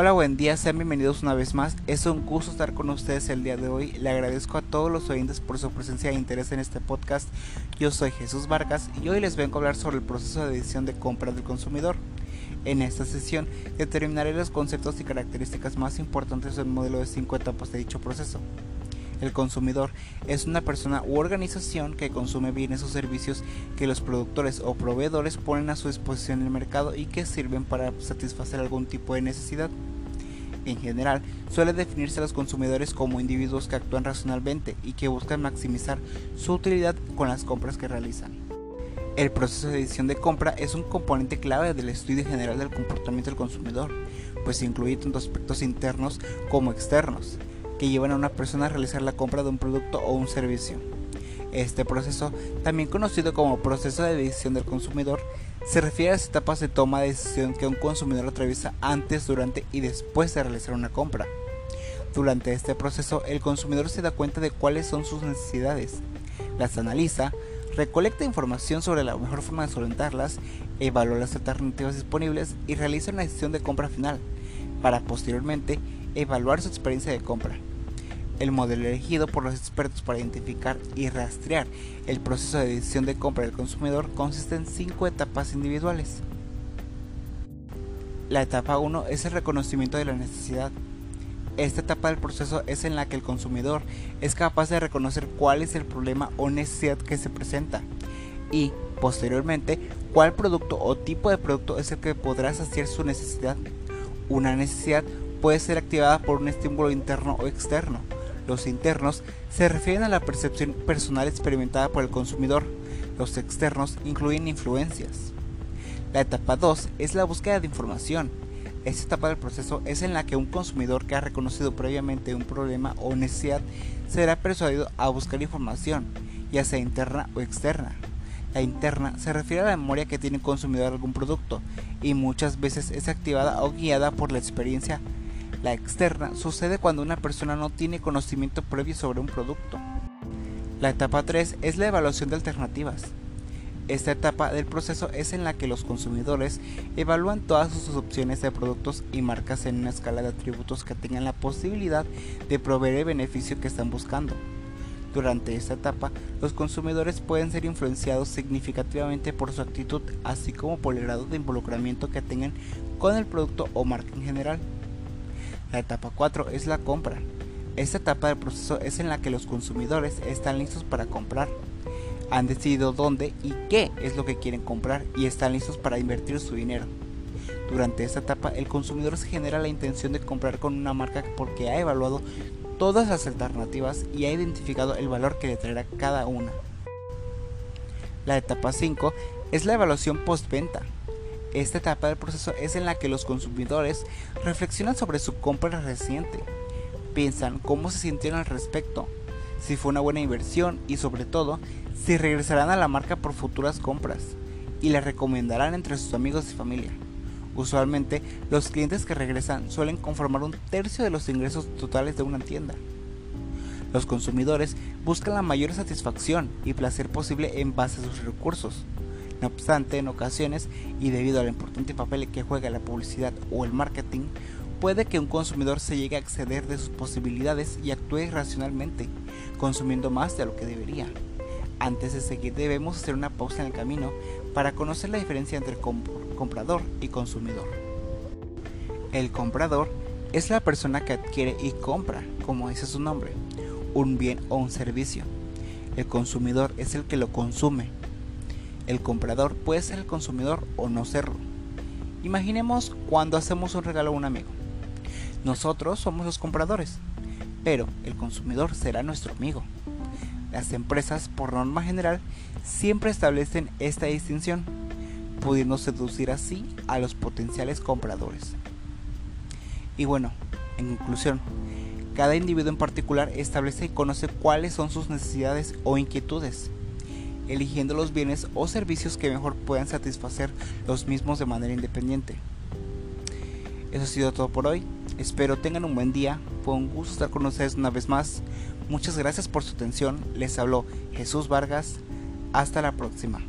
Hola, buen día, sean bienvenidos una vez más. Es un gusto estar con ustedes el día de hoy. Le agradezco a todos los oyentes por su presencia e interés en este podcast. Yo soy Jesús Vargas y hoy les vengo a hablar sobre el proceso de decisión de compra del consumidor. En esta sesión determinaré los conceptos y características más importantes del modelo de 5 etapas de dicho proceso. El consumidor es una persona u organización que consume bienes o servicios que los productores o proveedores ponen a su disposición en el mercado y que sirven para satisfacer algún tipo de necesidad. En general, suele definirse a los consumidores como individuos que actúan racionalmente y que buscan maximizar su utilidad con las compras que realizan. El proceso de decisión de compra es un componente clave del estudio general del comportamiento del consumidor, pues incluye tanto aspectos internos como externos que llevan a una persona a realizar la compra de un producto o un servicio. Este proceso, también conocido como proceso de decisión del consumidor, se refiere a las etapas de toma de decisión que un consumidor atraviesa antes, durante y después de realizar una compra. Durante este proceso, el consumidor se da cuenta de cuáles son sus necesidades, las analiza, recolecta información sobre la mejor forma de solventarlas, evalúa las alternativas disponibles y realiza una decisión de compra final, para posteriormente evaluar su experiencia de compra. El modelo elegido por los expertos para identificar y rastrear el proceso de decisión de compra del consumidor consiste en cinco etapas individuales. La etapa 1 es el reconocimiento de la necesidad. Esta etapa del proceso es en la que el consumidor es capaz de reconocer cuál es el problema o necesidad que se presenta y, posteriormente, cuál producto o tipo de producto es el que podrá saciar su necesidad. Una necesidad puede ser activada por un estímulo interno o externo. Los internos se refieren a la percepción personal experimentada por el consumidor. Los externos incluyen influencias. La etapa 2 es la búsqueda de información. Esta etapa del proceso es en la que un consumidor que ha reconocido previamente un problema o necesidad será persuadido a buscar información, ya sea interna o externa. La interna se refiere a la memoria que tiene el consumidor de algún producto y muchas veces es activada o guiada por la experiencia la externa sucede cuando una persona no tiene conocimiento previo sobre un producto. La etapa 3 es la evaluación de alternativas. Esta etapa del proceso es en la que los consumidores evalúan todas sus opciones de productos y marcas en una escala de atributos que tengan la posibilidad de proveer el beneficio que están buscando. Durante esta etapa, los consumidores pueden ser influenciados significativamente por su actitud, así como por el grado de involucramiento que tengan con el producto o marca en general. La etapa 4 es la compra. Esta etapa del proceso es en la que los consumidores están listos para comprar. Han decidido dónde y qué es lo que quieren comprar y están listos para invertir su dinero. Durante esta etapa el consumidor se genera la intención de comprar con una marca porque ha evaluado todas las alternativas y ha identificado el valor que le traerá cada una. La etapa 5 es la evaluación postventa. Esta etapa del proceso es en la que los consumidores reflexionan sobre su compra reciente, piensan cómo se sintieron al respecto, si fue una buena inversión y sobre todo si regresarán a la marca por futuras compras y la recomendarán entre sus amigos y familia. Usualmente los clientes que regresan suelen conformar un tercio de los ingresos totales de una tienda. Los consumidores buscan la mayor satisfacción y placer posible en base a sus recursos. No obstante, en ocasiones, y debido al importante papel que juega la publicidad o el marketing, puede que un consumidor se llegue a exceder de sus posibilidades y actúe irracionalmente, consumiendo más de lo que debería. Antes de seguir debemos hacer una pausa en el camino para conocer la diferencia entre comprador y consumidor. El comprador es la persona que adquiere y compra, como dice su nombre, un bien o un servicio. El consumidor es el que lo consume, el comprador puede ser el consumidor o no serlo. Imaginemos cuando hacemos un regalo a un amigo. Nosotros somos los compradores, pero el consumidor será nuestro amigo. Las empresas, por norma general, siempre establecen esta distinción, pudiendo seducir así a los potenciales compradores. Y bueno, en conclusión, cada individuo en particular establece y conoce cuáles son sus necesidades o inquietudes eligiendo los bienes o servicios que mejor puedan satisfacer los mismos de manera independiente. Eso ha sido todo por hoy. Espero tengan un buen día. Fue un gusto estar con ustedes una vez más. Muchas gracias por su atención. Les habló Jesús Vargas. Hasta la próxima.